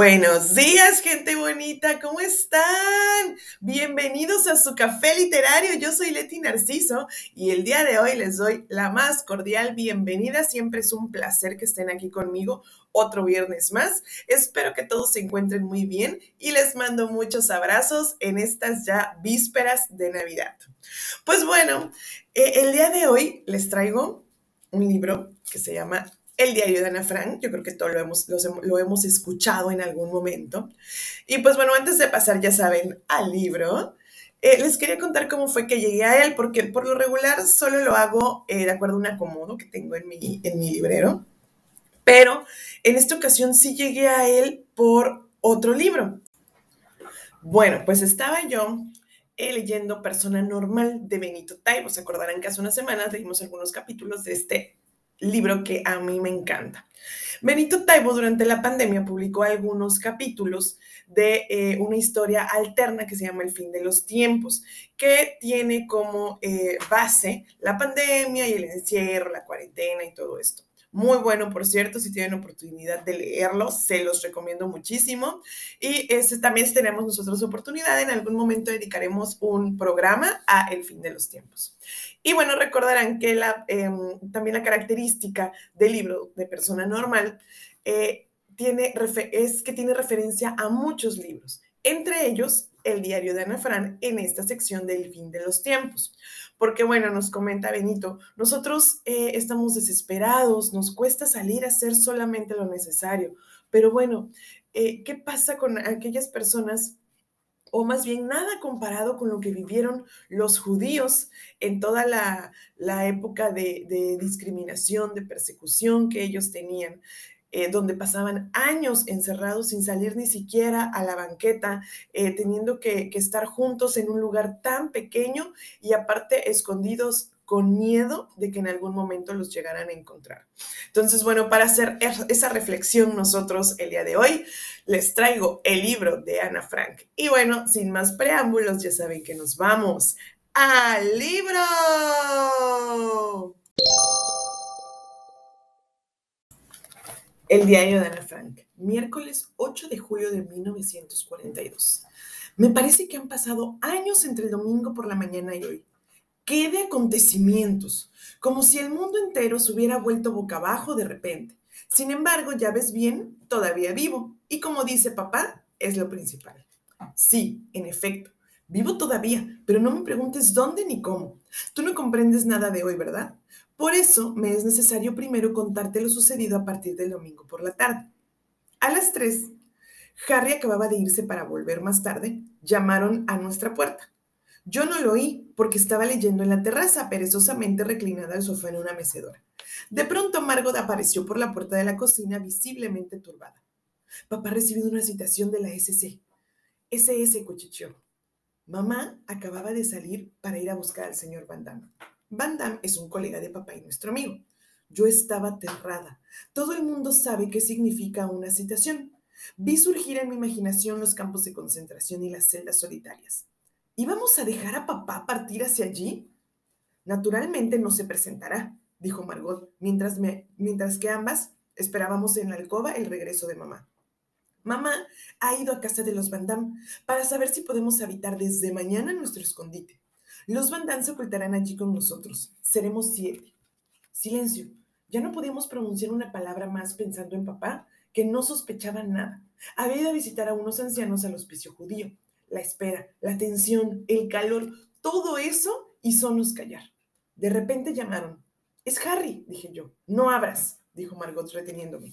Buenos días, gente bonita, ¿cómo están? Bienvenidos a su café literario. Yo soy Leti Narciso y el día de hoy les doy la más cordial bienvenida. Siempre es un placer que estén aquí conmigo otro viernes más. Espero que todos se encuentren muy bien y les mando muchos abrazos en estas ya vísperas de Navidad. Pues bueno, eh, el día de hoy les traigo un libro que se llama el diario de Ana Frank, yo creo que todo lo hemos, lo hemos escuchado en algún momento. Y pues bueno, antes de pasar, ya saben, al libro, eh, les quería contar cómo fue que llegué a él, porque por lo regular solo lo hago eh, de acuerdo a un acomodo que tengo en mi, en mi librero. Pero en esta ocasión sí llegué a él por otro libro. Bueno, pues estaba yo eh, leyendo Persona Normal de Benito Taibo. Se acordarán que hace unas semanas leímos algunos capítulos de este libro que a mí me encanta. Benito Taibo durante la pandemia publicó algunos capítulos de eh, una historia alterna que se llama El fin de los tiempos, que tiene como eh, base la pandemia y el encierro, la cuarentena y todo esto. Muy bueno, por cierto, si tienen oportunidad de leerlo, se los recomiendo muchísimo. Y también tenemos nosotros oportunidad, en algún momento dedicaremos un programa a El fin de los tiempos. Y bueno, recordarán que em, también la característica del libro de persona normal eh, es que tiene referencia a muchos libros, entre ellos el diario de Ana Fran en esta sección del fin de los tiempos. Porque bueno, nos comenta Benito, nosotros eh, estamos desesperados, nos cuesta salir a hacer solamente lo necesario, pero bueno, eh, ¿qué pasa con aquellas personas? O más bien nada comparado con lo que vivieron los judíos en toda la, época de, de, discriminación, de persecución que ellos tenían. Eh, donde pasaban años encerrados sin salir ni siquiera a la banqueta, eh, teniendo que, estar juntos en un lugar tan pequeño y aparte escondidos con miedo de que en algún momento los llegaran a encontrar. Entonces, bueno, para hacer esa reflexión nosotros el día de hoy, les traigo el libro de Ana Frank. Y bueno, sin más preámbulos, ya saben que nos vamos al libro. El diario de Ana Frank, miércoles 8 de julio de 1942. Me parece que han pasado años entre el domingo por la mañana y hoy. ¿Qué de acontecimientos? Como si el mundo entero se hubiera vuelto boca abajo de repente. Sin embargo, ya ves bien, todavía vivo. Y como dice papá, es lo principal. Sí, en efecto, vivo todavía, pero no me preguntes dónde ni cómo. Tú no comprendes nada de hoy, ¿verdad? Por eso me es necesario primero contarte lo sucedido a partir del domingo por la tarde. A las 3, Harry acababa de irse para volver más tarde. Llamaron a nuestra puerta. Yo no lo oí porque estaba leyendo en la terraza, perezosamente reclinada al sofá en una mecedora. De pronto Margot apareció por la puerta de la cocina visiblemente turbada. Papá ha recibido una citación de la SC. SS cuchicheó. Mamá acababa de salir para ir a buscar al señor Van Damme. Van Damme es un colega de papá y nuestro amigo. Yo estaba aterrada. Todo el mundo sabe qué significa una citación. Vi surgir en mi imaginación los campos de concentración y las celdas solitarias. ¿Íbamos a dejar a papá partir hacia allí? Naturalmente no se presentará, dijo Margot, mientras, me, mientras que ambas esperábamos en la alcoba el regreso de mamá. Mamá ha ido a casa de los Van Damme para saber si podemos habitar desde mañana nuestro escondite. Los Van se ocultarán allí con nosotros. Seremos siete. Silencio. Ya no podíamos pronunciar una palabra más pensando en papá, que no sospechaba nada. Había ido a visitar a unos ancianos al hospicio judío. La espera, la tensión, el calor, todo eso hizónos callar. De repente llamaron. Es Harry, dije yo. No abras, dijo Margot reteniéndome.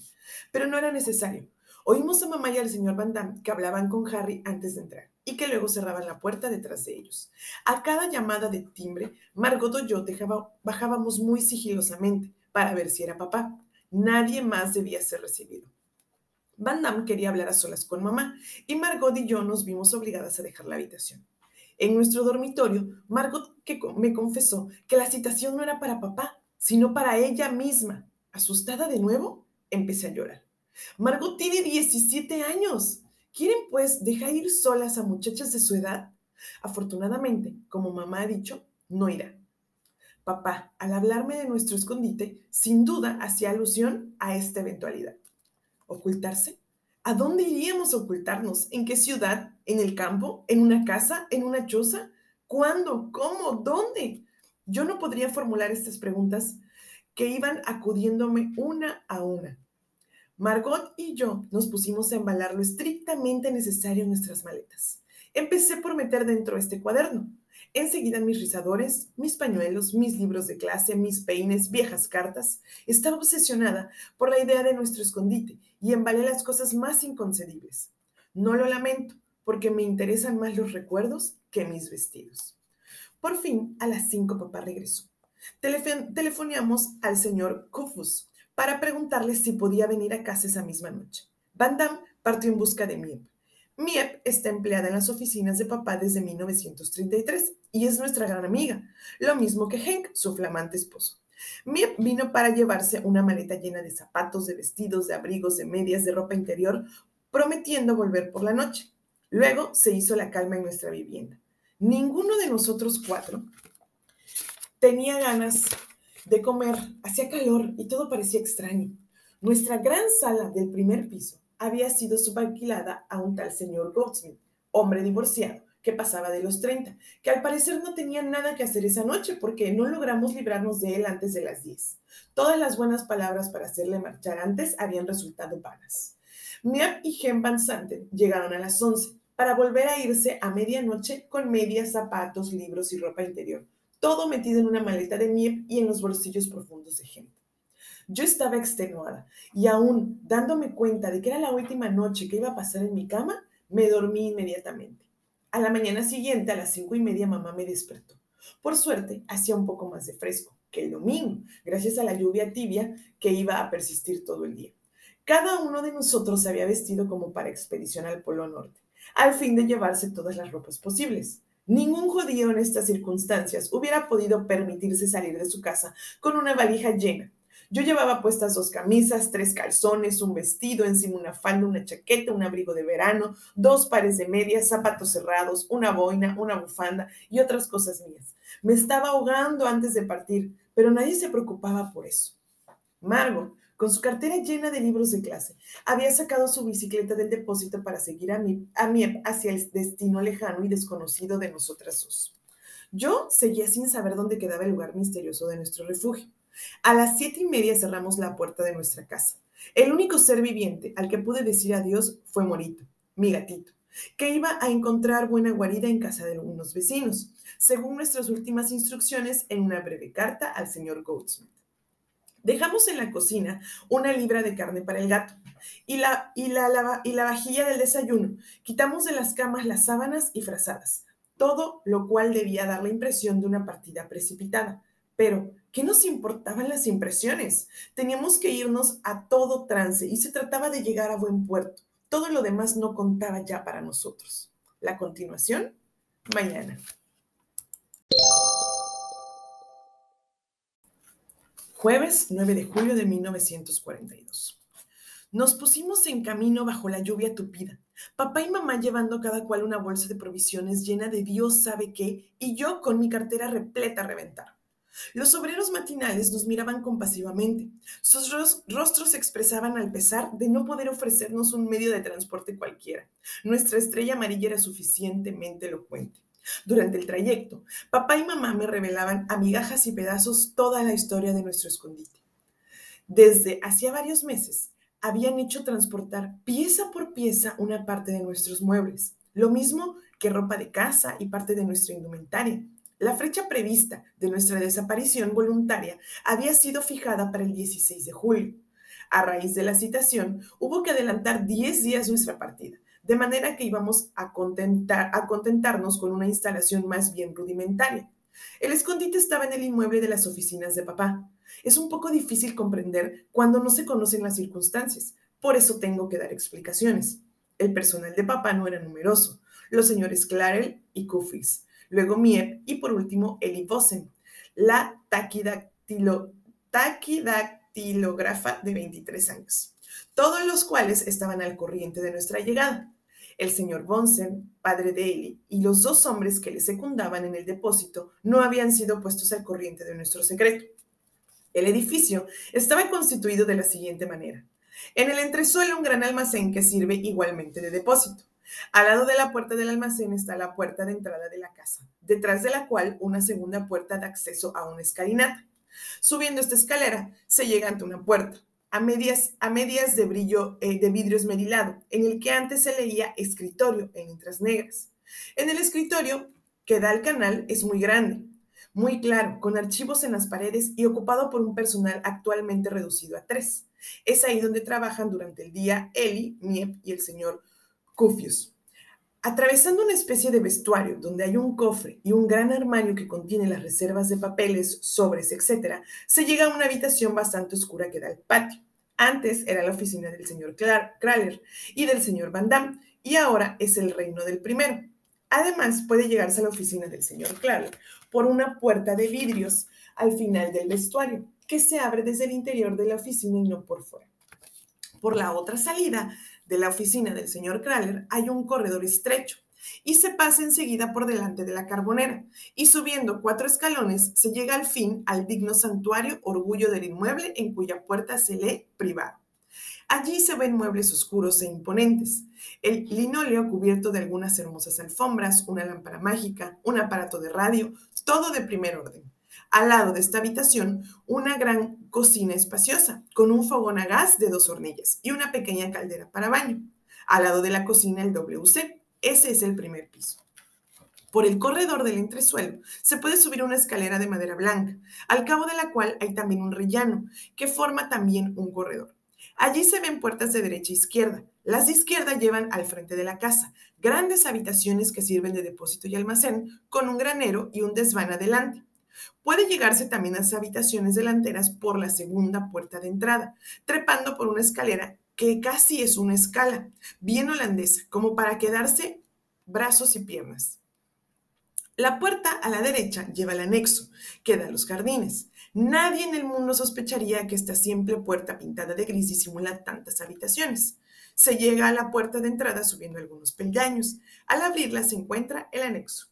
Pero no era necesario. Oímos a mamá y al señor Van Damme que hablaban con Harry antes de entrar y que luego cerraban la puerta detrás de ellos. A cada llamada de timbre, Margot y yo bajábamos muy sigilosamente para ver si era papá. Nadie más debía ser recibido. Van Damme quería hablar a solas con mamá y Margot y yo nos vimos obligadas a dejar la habitación. En nuestro dormitorio, Margot me confesó que la citación no era para papá, sino para ella misma. Asustada de nuevo, empecé a llorar. Margot tiene 17 años. ¿Quieren pues dejar ir solas a muchachas de su edad? Afortunadamente, como mamá ha dicho, no irá. Papá, al hablarme de nuestro escondite, sin duda hacía alusión a esta eventualidad. ¿Ocultarse? ¿A dónde iríamos a ocultarnos? ¿En qué ciudad? ¿En el campo? ¿En una casa? ¿En una choza? ¿Cuándo? ¿Cómo? ¿Dónde? Yo no podría formular estas preguntas que iban acudiéndome una a una. Margot y yo nos pusimos a embalar lo estrictamente necesario en nuestras maletas. Empecé por meter dentro este cuaderno. Enseguida mis rizadores, mis pañuelos, mis libros de clase, mis peines, viejas cartas. Estaba obsesionada por la idea de nuestro escondite y embalé las cosas más inconcebibles. No lo lamento, porque me interesan más los recuerdos que mis vestidos. Por fin, a las cinco papá regresó. telefoneamos al señor Kufus para preguntarle si podía venir a casa esa misma noche. Van Damme partió en busca de Miep. Miep está empleada en las oficinas de papá desde 1933 y es nuestra gran amiga, lo mismo que Henk, su flamante esposo. Miep vino para llevarse una maleta llena de zapatos, de vestidos, de abrigos, de medias, de ropa interior, prometiendo volver por la noche. Luego se hizo la calma en nuestra vivienda. Ninguno de nosotros cuatro tenía ganas de comer, hacía calor y todo parecía extraño. Nuestra gran sala del primer piso había sido subalquilada a un tal señor Goldsmith, hombre divorciado, que pasaba de los 30, que al parecer no tenía nada que hacer esa noche porque no logramos librarnos de él antes de las 10. Todas las buenas palabras para hacerle marchar antes habían resultado vanas. Miap y Gen Van Santen llegaron a las 11 para volver a irse a medianoche con medias, zapatos, libros y ropa interior, todo metido en una maleta de Miep y en los bolsillos profundos de Gen. Yo estaba extenuada y aún dándome cuenta de que era la última noche que iba a pasar en mi cama, me dormí inmediatamente. A la mañana siguiente, a las cinco y media, mamá me despertó. Por suerte, hacía un poco más de fresco que el domingo, gracias a la lluvia tibia que iba a persistir todo el día. Cada uno de nosotros se había vestido como para expedición al Polo Norte, al fin de llevarse todas las ropas posibles. Ningún judío en estas circunstancias hubiera podido permitirse salir de su casa con una valija llena, yo llevaba puestas dos camisas, tres calzones, un vestido, encima una falda, una chaqueta, un abrigo de verano, dos pares de medias, zapatos cerrados, una boina, una bufanda y otras cosas mías. Me estaba ahogando antes de partir, pero nadie se preocupaba por eso. Margot, con su cartera llena de libros de clase, había sacado su bicicleta del depósito para seguir a mi, a mi hacia el destino lejano y desconocido de nosotras dos. Yo seguía sin saber dónde quedaba el lugar misterioso de nuestro refugio. A las siete y media cerramos la puerta de nuestra casa. El único ser viviente al que pude decir adiós fue Morito, mi gatito, que iba a encontrar buena guarida en casa de algunos vecinos, según nuestras últimas instrucciones en una breve carta al señor Goldsmith. Dejamos en la cocina una libra de carne para el gato y la, y la, y la vajilla del desayuno. Quitamos de las camas las sábanas y frazadas, todo lo cual debía dar la impresión de una partida precipitada. Pero ¿Qué nos importaban las impresiones? Teníamos que irnos a todo trance y se trataba de llegar a buen puerto. Todo lo demás no contaba ya para nosotros. La continuación, mañana. Jueves 9 de julio de 1942. Nos pusimos en camino bajo la lluvia tupida, papá y mamá llevando cada cual una bolsa de provisiones llena de Dios sabe qué y yo con mi cartera repleta a reventar. Los obreros matinales nos miraban compasivamente. Sus rostros expresaban al pesar de no poder ofrecernos un medio de transporte cualquiera. Nuestra estrella amarilla era suficientemente elocuente. Durante el trayecto, papá y mamá me revelaban a migajas y pedazos toda la historia de nuestro escondite. Desde hacía varios meses, habían hecho transportar pieza por pieza una parte de nuestros muebles, lo mismo que ropa de casa y parte de nuestra indumentaria. La fecha prevista de nuestra desaparición voluntaria había sido fijada para el 16 de julio. A raíz de la citación, hubo que adelantar 10 días nuestra partida, de manera que íbamos a, contentar, a contentarnos con una instalación más bien rudimentaria. El escondite estaba en el inmueble de las oficinas de papá. Es un poco difícil comprender cuando no se conocen las circunstancias, por eso tengo que dar explicaciones. El personal de papá no era numeroso, los señores Clarel y Kufis luego Miep y por último Eli Vossen, la taquidactilógrafa de 23 años, todos los cuales estaban al corriente de nuestra llegada. El señor Bonsen, padre de Eli, y los dos hombres que le secundaban en el depósito no habían sido puestos al corriente de nuestro secreto. El edificio estaba constituido de la siguiente manera. En el entresuelo un gran almacén que sirve igualmente de depósito. Al lado de la puerta del almacén está la puerta de entrada de la casa, detrás de la cual una segunda puerta da acceso a una escalinata. Subiendo esta escalera se llega ante una puerta, a medias, a medias de brillo eh, de vidrio esmerilado, en el que antes se leía escritorio en letras negras. En el escritorio que da al canal es muy grande, muy claro, con archivos en las paredes y ocupado por un personal actualmente reducido a tres. Es ahí donde trabajan durante el día Eli, Miep y el señor Cufius. Atravesando una especie de vestuario donde hay un cofre y un gran armario que contiene las reservas de papeles, sobres, etc., se llega a una habitación bastante oscura que da al patio. Antes era la oficina del señor Kraler y del señor Van Damme, y ahora es el reino del primero. Además, puede llegarse a la oficina del señor Kraler por una puerta de vidrios al final del vestuario, que se abre desde el interior de la oficina y no por fuera. Por la otra salida de la oficina del señor Kraler hay un corredor estrecho y se pasa enseguida por delante de la carbonera y subiendo cuatro escalones se llega al fin al digno santuario Orgullo del Inmueble en cuya puerta se lee privado. Allí se ven muebles oscuros e imponentes, el linóleo cubierto de algunas hermosas alfombras, una lámpara mágica, un aparato de radio, todo de primer orden. Al lado de esta habitación, una gran cocina espaciosa, con un fogón a gas de dos hornillas y una pequeña caldera para baño. Al lado de la cocina, el WC. Ese es el primer piso. Por el corredor del entresuelo se puede subir una escalera de madera blanca, al cabo de la cual hay también un rellano, que forma también un corredor. Allí se ven puertas de derecha e izquierda. Las de izquierda llevan al frente de la casa, grandes habitaciones que sirven de depósito y almacén, con un granero y un desván adelante. Puede llegarse también a las habitaciones delanteras por la segunda puerta de entrada, trepando por una escalera que casi es una escala, bien holandesa, como para quedarse brazos y piernas. La puerta a la derecha lleva el anexo, que da a los jardines. Nadie en el mundo sospecharía que esta simple puerta pintada de gris disimula tantas habitaciones. Se llega a la puerta de entrada subiendo algunos peldaños. Al abrirla se encuentra el anexo.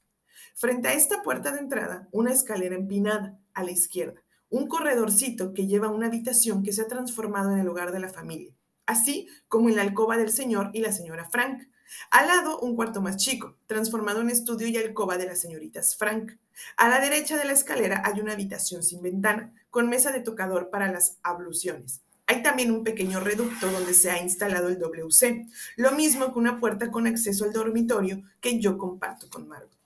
Frente a esta puerta de entrada, una escalera empinada a la izquierda, un corredorcito que lleva a una habitación que se ha transformado en el hogar de la familia, así como en la alcoba del señor y la señora Frank. Al lado, un cuarto más chico, transformado en estudio y alcoba de las señoritas Frank. A la derecha de la escalera hay una habitación sin ventana, con mesa de tocador para las abluciones. Hay también un pequeño reducto donde se ha instalado el WC, lo mismo que una puerta con acceso al dormitorio que yo comparto con Margot.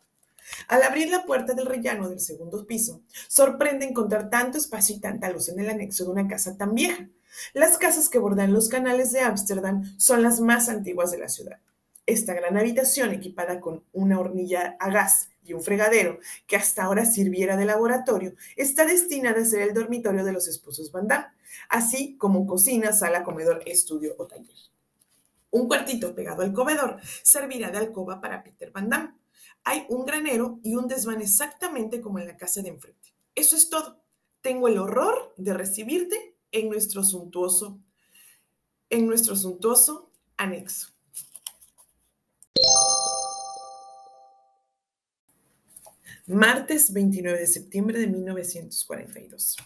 Al abrir la puerta del rellano del segundo piso, sorprende encontrar tanto espacio y tanta luz en el anexo de una casa tan vieja. Las casas que bordan los canales de Ámsterdam son las más antiguas de la ciudad. Esta gran habitación, equipada con una hornilla a gas y un fregadero que hasta ahora sirviera de laboratorio, está destinada a ser el dormitorio de los esposos Van Damme, así como cocina, sala, comedor, estudio o taller. Un cuartito pegado al comedor servirá de alcoba para Peter Van Damme hay un granero y un desván exactamente como en la casa de enfrente. Eso es todo. Tengo el horror de recibirte en nuestro suntuoso, en nuestro suntuoso anexo. Martes 29 de septiembre de 1942.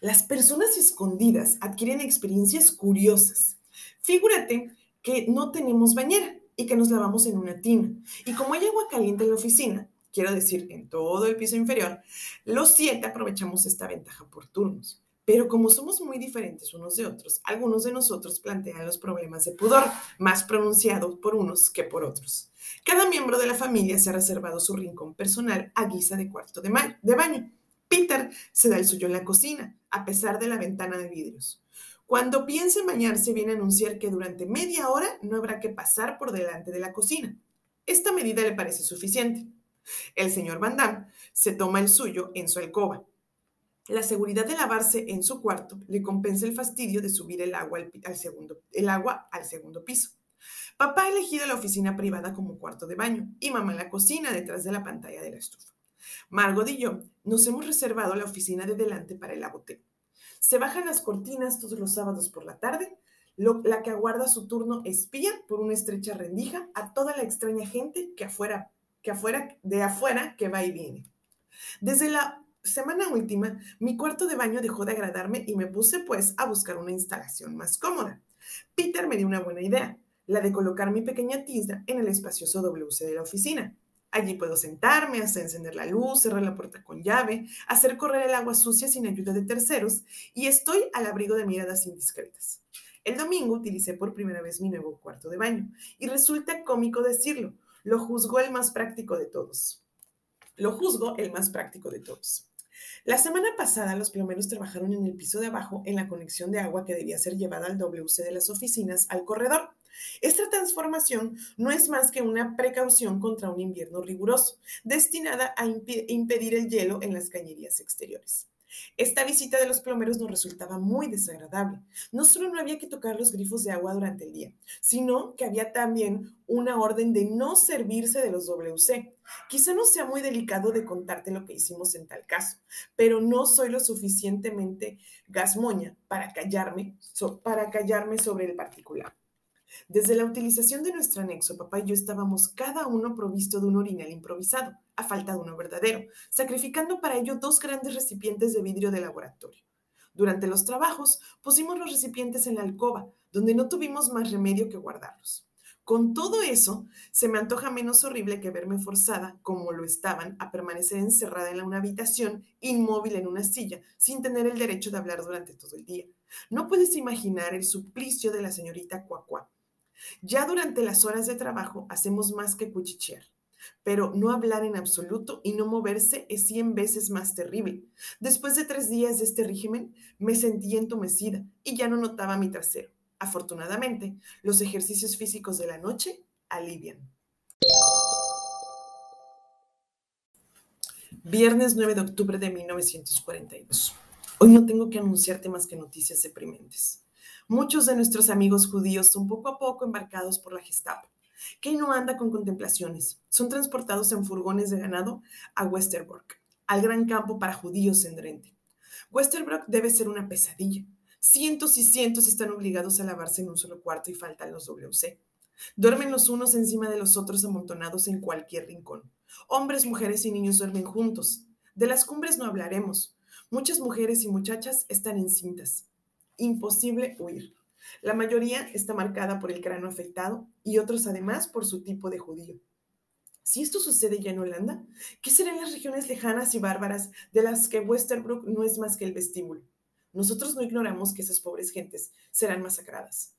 Las personas escondidas adquieren experiencias curiosas. Figúrate que no tenemos bañera y que nos lavamos en una tina. Y como hay agua caliente en la oficina, quiero decir, en todo el piso inferior, los siete aprovechamos esta ventaja por turnos. Pero como somos muy diferentes unos de otros, algunos de nosotros plantean los problemas de pudor, más pronunciados por unos que por otros. Cada miembro de la familia se ha reservado su rincón personal a guisa de cuarto de, de baño. Peter se da el suyo en la cocina, a pesar de la ventana de vidrios. Cuando piense en bañarse, viene a anunciar que durante media hora no habrá que pasar por delante de la cocina. Esta medida le parece suficiente. El señor Van Damme se toma el suyo en su alcoba. La seguridad de lavarse en su cuarto le compensa el fastidio de subir el agua al, segundo, el agua al segundo piso. Papá ha elegido la oficina privada como cuarto de baño y mamá la cocina detrás de la pantalla de la estufa. Margot y yo nos hemos reservado la oficina de delante para el aboteo. Se bajan las cortinas todos los sábados por la tarde. la que aguarda su turno espía por una estrecha rendija a toda la extraña gente que afuera, que afuera, de afuera que va y viene. Desde la semana última, mi cuarto de baño dejó de agradarme y me puse pues a buscar una instalación más cómoda. Peter me dio una buena idea, la de colocar mi pequeña tienda en el espacioso WC de la oficina. Allí puedo sentarme, hasta encender la luz, cerrar la puerta con llave, hacer correr el agua sucia sin ayuda de terceros y estoy al abrigo de miradas indiscretas. El domingo utilicé por primera vez mi nuevo cuarto de baño y resulta cómico decirlo, lo juzgó el más práctico de todos. Lo juzgo el más práctico de todos. La semana pasada los plomeros trabajaron en el piso de abajo en la conexión de agua que debía ser llevada al WC de las oficinas al corredor. Esta transformación no es más que una precaución contra un invierno riguroso, destinada a impedir el hielo en las cañerías exteriores. Esta visita de los plomeros nos resultaba muy desagradable. No solo no había que tocar los grifos de agua durante el día, sino que había también una orden de no servirse de los WC. Quizá no sea muy delicado de contarte lo que hicimos en tal caso, pero no soy lo suficientemente gasmoña para callarme, para callarme sobre el particular. Desde la utilización de nuestro anexo, papá y yo estábamos cada uno provisto de un orinal improvisado, a falta de uno verdadero, sacrificando para ello dos grandes recipientes de vidrio de laboratorio. Durante los trabajos pusimos los recipientes en la alcoba, donde no tuvimos más remedio que guardarlos. Con todo eso, se me antoja menos horrible que verme forzada, como lo estaban, a permanecer encerrada en una habitación, inmóvil en una silla, sin tener el derecho de hablar durante todo el día. No puedes imaginar el suplicio de la señorita Cuacuá, ya durante las horas de trabajo hacemos más que cuchichear, pero no hablar en absoluto y no moverse es cien veces más terrible. Después de tres días de este régimen, me sentí entumecida y ya no notaba mi trasero. Afortunadamente, los ejercicios físicos de la noche alivian. Viernes 9 de octubre de 1942. Hoy no tengo que anunciarte más que noticias deprimentes. Muchos de nuestros amigos judíos son poco a poco embarcados por la Gestapo, que no anda con contemplaciones. Son transportados en furgones de ganado a Westerbrock, al gran campo para judíos en Drenthe. Westerbrock debe ser una pesadilla. Cientos y cientos están obligados a lavarse en un solo cuarto y faltan los WC. Duermen los unos encima de los otros amontonados en cualquier rincón. Hombres, mujeres y niños duermen juntos. De las cumbres no hablaremos. Muchas mujeres y muchachas están encintas imposible huir. La mayoría está marcada por el cráneo afectado y otros además por su tipo de judío. Si esto sucede ya en Holanda, ¿qué serán las regiones lejanas y bárbaras de las que Westerbrook no es más que el vestíbulo? Nosotros no ignoramos que esas pobres gentes serán masacradas.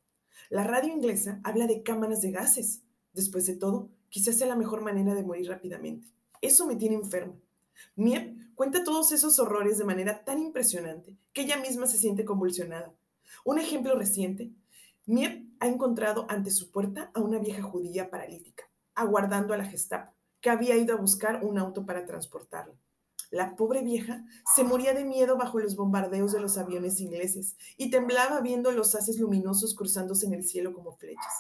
La radio inglesa habla de cámaras de gases. Después de todo, quizás sea la mejor manera de morir rápidamente. Eso me tiene enfermo. Miep cuenta todos esos horrores de manera tan impresionante que ella misma se siente convulsionada. Un ejemplo reciente, Miep ha encontrado ante su puerta a una vieja judía paralítica, aguardando a la Gestapo, que había ido a buscar un auto para transportarla. La pobre vieja se moría de miedo bajo los bombardeos de los aviones ingleses y temblaba viendo los haces luminosos cruzándose en el cielo como flechas.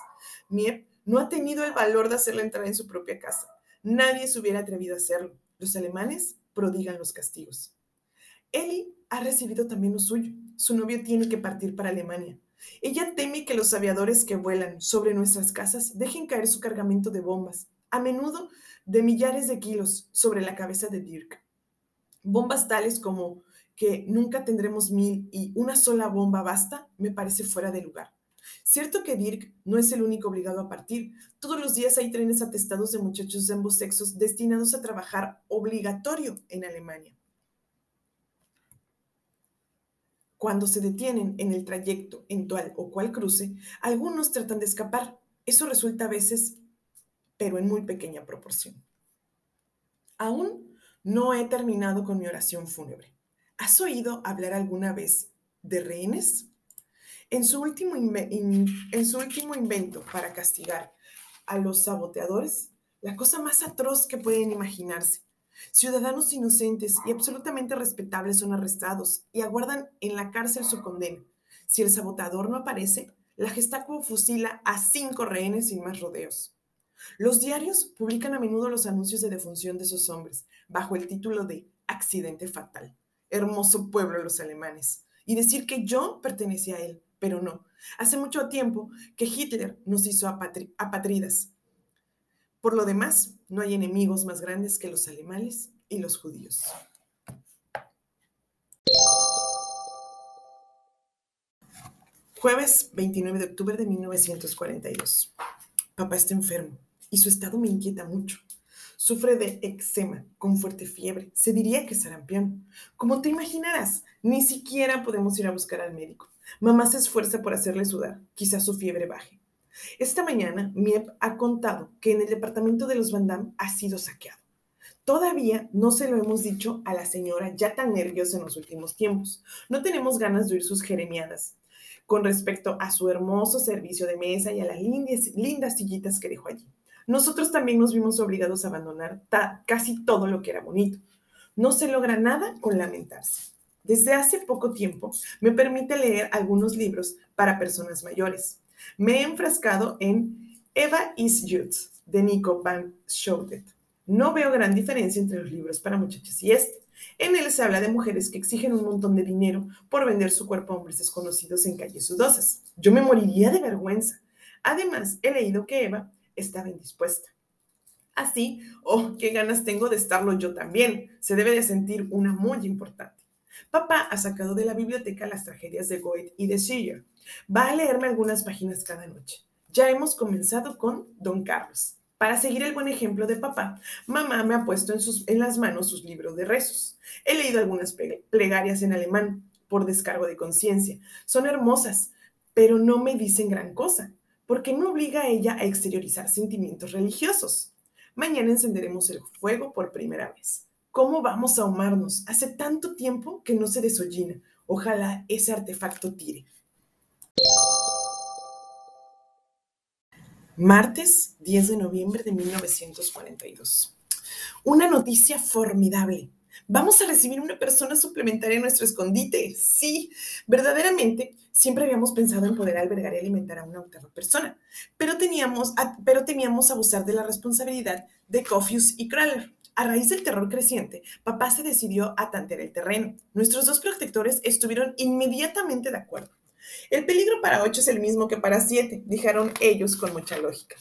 Miep no ha tenido el valor de hacerla entrar en su propia casa. Nadie se hubiera atrevido a hacerlo. Los alemanes prodigan los castigos. Eli ha recibido también lo suyo. Su novio tiene que partir para Alemania. Ella teme que los aviadores que vuelan sobre nuestras casas dejen caer su cargamento de bombas, a menudo de millares de kilos, sobre la cabeza de Dirk. Bombas tales como que nunca tendremos mil y una sola bomba basta, me parece fuera de lugar. Cierto que Dirk no es el único obligado a partir. Todos los días hay trenes atestados de muchachos de ambos sexos destinados a trabajar obligatorio en Alemania. Cuando se detienen en el trayecto en tal o cual cruce, algunos tratan de escapar. Eso resulta a veces, pero en muy pequeña proporción. Aún no he terminado con mi oración fúnebre. ¿Has oído hablar alguna vez de rehenes? En su, último invento para castigar a los saboteadores, la cosa más atroz que pueden imaginarse. Ciudadanos inocentes y absolutamente respetables son arrestados y aguardan en la cárcel su condena. Si el saboteador no aparece, la Gestapo fusila a cinco rehenes sin más rodeos. Los diarios publican a menudo los anuncios de defunción de esos hombres, bajo el título de accidente fatal. Hermoso pueblo los alemanes. Y decir que yo pertenecía a él, pero no. Hace mucho tiempo que Hitler nos hizo apatridas. Por lo demás, no hay enemigos más grandes que los alemanes y los judíos. Jueves 29 de octubre de 1942. Papá está enfermo y su estado me inquieta mucho. Sufre de eczema, con fuerte fiebre. Se diría que sarampión. Como te imaginarás, ni siquiera podemos ir a buscar al médico. Mamá se esfuerza por hacerle sudar. Quizás su fiebre baje. Esta mañana, Miep ha contado que en el departamento de los Van Damme ha sido saqueado. Todavía no se lo hemos dicho a la señora ya tan nerviosa en los últimos tiempos. No tenemos ganas de oír sus jeremiadas con respecto a su hermoso servicio de mesa y a las lindas, lindas sillitas que dejó allí. Nosotros también nos vimos obligados a abandonar casi todo lo que era bonito. No se logra nada con lamentarse. Desde hace poco tiempo me permite leer algunos libros para personas mayores. Me he enfrascado en Eva is Youth de Nico Van Schoudet. No veo gran diferencia entre los libros para muchachas y este. En él se habla de mujeres que exigen un montón de dinero por vender su cuerpo a hombres desconocidos en calles sudosas. Yo me moriría de vergüenza. Además, he leído que Eva estaba indispuesta. Así, oh, qué ganas tengo de estarlo yo también. Se debe de sentir una muy importante. Papá ha sacado de la biblioteca las tragedias de Goethe y de Schiller. Va a leerme algunas páginas cada noche. Ya hemos comenzado con Don Carlos. Para seguir el buen ejemplo de papá, mamá me ha puesto en, sus, en las manos sus libros de rezos. He leído algunas plegarias en alemán por descargo de conciencia. Son hermosas, pero no me dicen gran cosa, porque me obliga a ella a exteriorizar sentimientos religiosos. Mañana encenderemos el fuego por primera vez. ¿Cómo vamos a ahumarnos? Hace tanto tiempo que no se desollina. Ojalá ese artefacto tire. Martes 10 de noviembre de 1942. Una noticia formidable. Vamos a recibir una persona suplementaria en nuestro escondite. Sí, verdaderamente siempre habíamos pensado en poder albergar y alimentar a una octava persona, pero, teníamos, pero temíamos abusar de la responsabilidad de Coffius y Kraler. A raíz del terror creciente, papá se decidió a tantear el terreno. Nuestros dos protectores estuvieron inmediatamente de acuerdo. El peligro para ocho es el mismo que para siete, dijeron ellos con mucha lógica.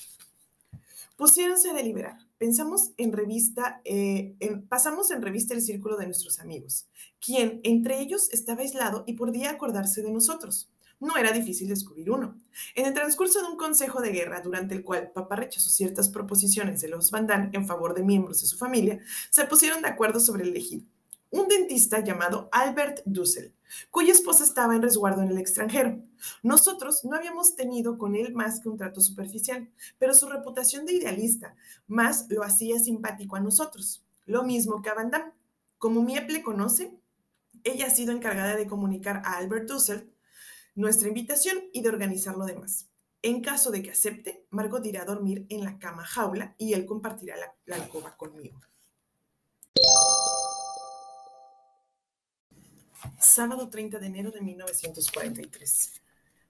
Pusiéronse a deliberar. Pensamos en revista, eh, pasamos en revista el círculo de nuestros amigos, quien entre ellos estaba aislado y podía acordarse de nosotros. No era difícil descubrir uno. En el transcurso de un consejo de guerra, durante el cual papá rechazó ciertas proposiciones de los Van en favor de miembros de su familia, se pusieron de acuerdo sobre el elegido un dentista llamado Albert Dussel, cuya esposa estaba en resguardo en el extranjero. Nosotros no habíamos tenido con él más que un trato superficial, pero su reputación de idealista más lo hacía simpático a nosotros, lo mismo que a Van Damme. Como Miep le conoce, ella ha sido encargada de comunicar a Albert Dussel nuestra invitación y de organizar lo demás. En caso de que acepte, Margot irá a dormir en la cama jaula y él compartirá la, la alcoba conmigo. sábado 30 de enero de 1943.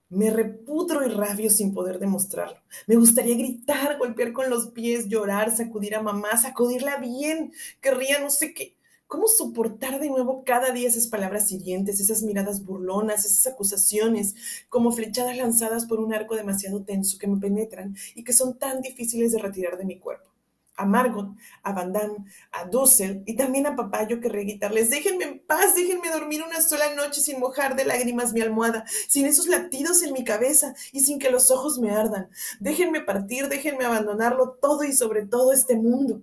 Me repudro y rabio sin poder demostrarlo. Me gustaría gritar, golpear con los pies, llorar, sacudir a mamá, sacudirla bien, querría no sé qué. ¿Cómo soportar de nuevo cada día esas palabras hirientes, esas miradas burlonas, esas acusaciones, como flechadas lanzadas por un arco demasiado tenso que me penetran y que son tan difíciles de retirar de mi cuerpo? a Margot, a Van Damme, a Dussel y también a papá yo querré gritarles, déjenme en paz, déjenme dormir una sola noche sin mojar de lágrimas mi almohada, sin esos latidos en mi cabeza y sin que los ojos me ardan. Déjenme partir, déjenme abandonarlo todo y sobre todo este mundo.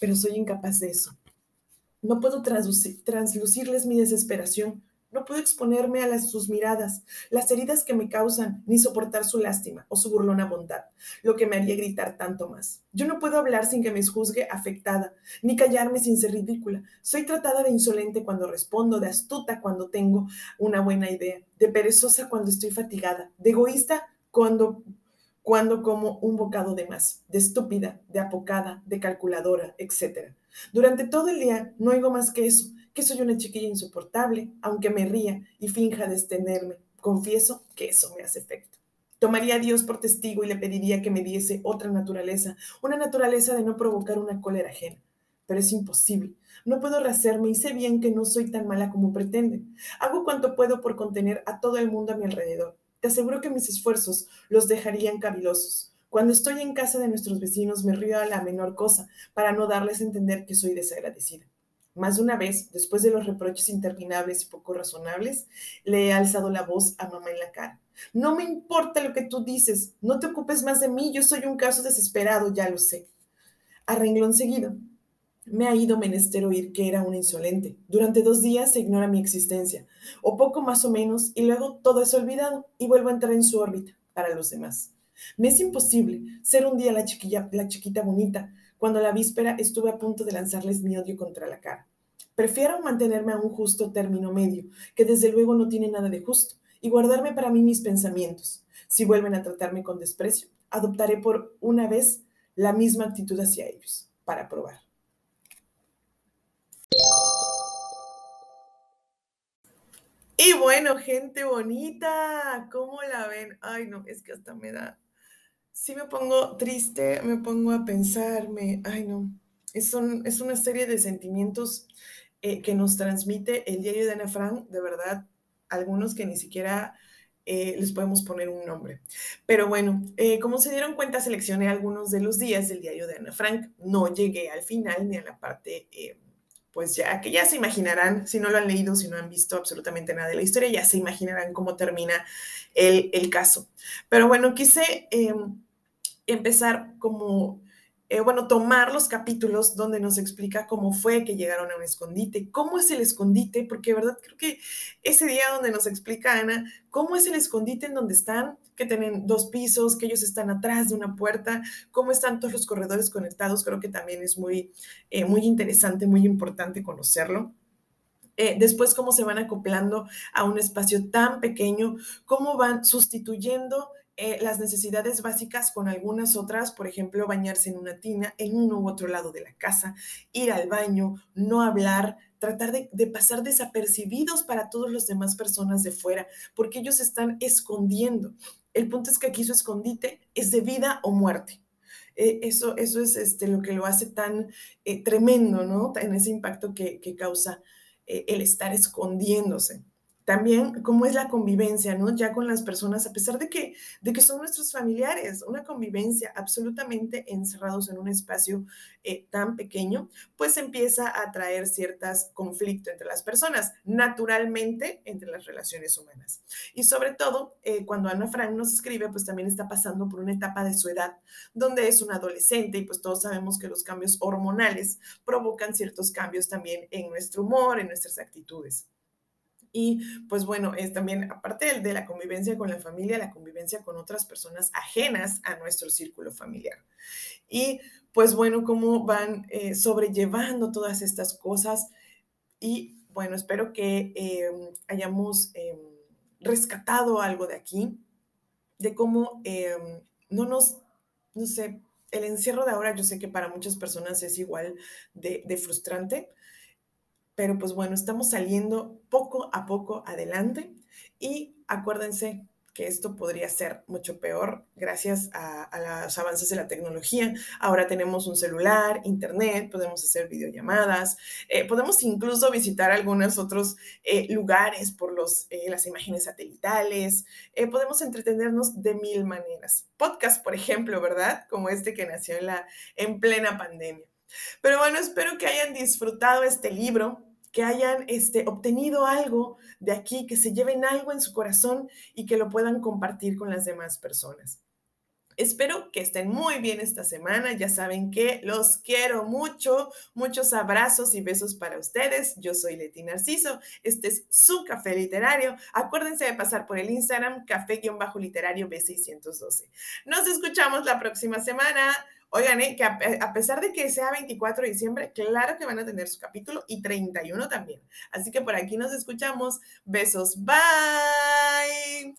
Pero soy incapaz de eso. No puedo translucirles mi desesperación no puedo exponerme a las, sus miradas, las heridas que me causan, ni soportar su lástima o su burlona bondad, lo que me haría gritar tanto más. Yo no puedo hablar sin que me juzgue afectada, ni callarme sin ser ridícula. Soy tratada de insolente cuando respondo, de astuta cuando tengo una buena idea, de perezosa cuando estoy fatigada, de egoísta cuando cuando como un bocado de más, de estúpida, de apocada, de calculadora, etc. Durante todo el día no oigo más que eso, que soy una chiquilla insoportable, aunque me ría y finja detenerme. Confieso que eso me hace efecto. Tomaría a Dios por testigo y le pediría que me diese otra naturaleza, una naturaleza de no provocar una cólera ajena. Pero es imposible. No puedo rehacerme y sé bien que no soy tan mala como pretenden. Hago cuanto puedo por contener a todo el mundo a mi alrededor. Te aseguro que mis esfuerzos los dejarían cavilosos. Cuando estoy en casa de nuestros vecinos me río a la menor cosa para no darles a entender que soy desagradecida. Más de una vez, después de los reproches interminables y poco razonables, le he alzado la voz a mamá en la cara. No me importa lo que tú dices, no te ocupes más de mí, yo soy un caso desesperado, ya lo sé. A renglón seguido, me ha ido menester oír que era una insolente. Durante dos días se ignora mi existencia, o poco más o menos, y luego todo es olvidado y vuelvo a entrar en su órbita para los demás. Me es imposible ser un día la, chiquilla, la chiquita bonita, cuando la víspera estuve a punto de lanzarles mi odio contra la cara. Prefiero mantenerme a un justo término medio, que desde luego no tiene nada de justo, y guardarme para mí mis pensamientos. Si vuelven a tratarme con desprecio, adoptaré por una vez la misma actitud hacia ellos, para probar. Y bueno, gente bonita, ¿cómo la ven? Ay, no, es que hasta me da sí me pongo triste, me pongo a pensarme, ay no, es, es una serie de sentimientos eh, que nos transmite el diario de Ana Frank, de verdad, algunos que ni siquiera eh, les podemos poner un nombre. Pero bueno, eh, como se dieron cuenta, seleccioné algunos de los días del diario de Ana Frank, no llegué al final ni a la parte pues ya que ya se imaginarán, si no lo han leído, si no han visto absolutamente nada de la historia, ya se imaginarán cómo termina el, el caso. Pero bueno, quise em, empezar como, eh, bueno, tomar los capítulos donde nos explica cómo fue que llegaron a un escondite, cómo es el escondite, porque verdad creo que ese día donde nos explica Ana cómo es el escondite en donde están, que tienen dos pisos, que ellos están atrás de una puerta, cómo están todos los corredores conectados, creo que también es muy, eh, muy interesante, muy importante conocerlo. Eh, después, cómo se van acoplando a un espacio tan pequeño, cómo van sustituyendo eh, las necesidades básicas con algunas otras, por ejemplo, bañarse en una tina, en uno u otro lado de la casa, ir al baño, no hablar, tratar de, pasar desapercibidos para todas las demás personas de fuera, porque ellos están escondiendo. El punto es que aquí su escondite es de vida o muerte. Eh, eso, eso es este, lo que lo hace tan eh, tremendo, ¿no? En ese impacto que, que causa el estar escondiéndose también cómo es la convivencia, ¿no? Ya con las personas, a pesar de que, de que son nuestros familiares, una convivencia absolutamente encerrados en un espacio eh, tan pequeño, pues empieza a traer ciertos conflictos entre las personas, naturalmente entre las relaciones humanas. Y sobre todo, eh, cuando Ana Frank nos escribe, pues también está pasando por una etapa de su edad, donde es un adolescente y pues todos sabemos que los cambios hormonales provocan ciertos cambios también en nuestro humor, en nuestras actitudes. Y pues bueno, es también, aparte de la convivencia con la familia, la convivencia con otras personas ajenas a nuestro círculo familiar. Y pues bueno, cómo van eh, sobrellevando todas estas cosas. Y bueno, espero que em, hayamos em, rescatado algo de aquí, de cómo em, no nos, no sé, el encierro de ahora yo sé que para muchas personas es igual de, de frustrante, pero pues bueno, estamos saliendo poco a poco adelante y acuérdense que esto podría ser mucho peor gracias a, los avances de la tecnología. Ahora tenemos un celular, internet, podemos hacer videollamadas, eh, podemos incluso visitar algunos otros eh, lugares por los, eh, las imágenes satelitales, podemos entretenernos de mil maneras. Podcast, por ejemplo, ¿verdad? Como este que nació en, la, en plena pandemia. Pero bueno, espero que hayan disfrutado este libro, que hayan este, obtenido algo de aquí, que se lleven algo en su corazón y que lo puedan compartir con las demás personas. Espero que estén muy bien esta semana. Ya saben que los quiero mucho. Muchos abrazos y besos para ustedes. Yo soy Leti Narciso. Este es su café literario. Acuérdense de pasar por el Instagram café-literario B612. Nos escuchamos la próxima semana. Oigan, eh, que a, pesar de que sea 24 de diciembre, claro que van a tener su capítulo y 31 también. Así que por aquí nos escuchamos. Besos. Bye.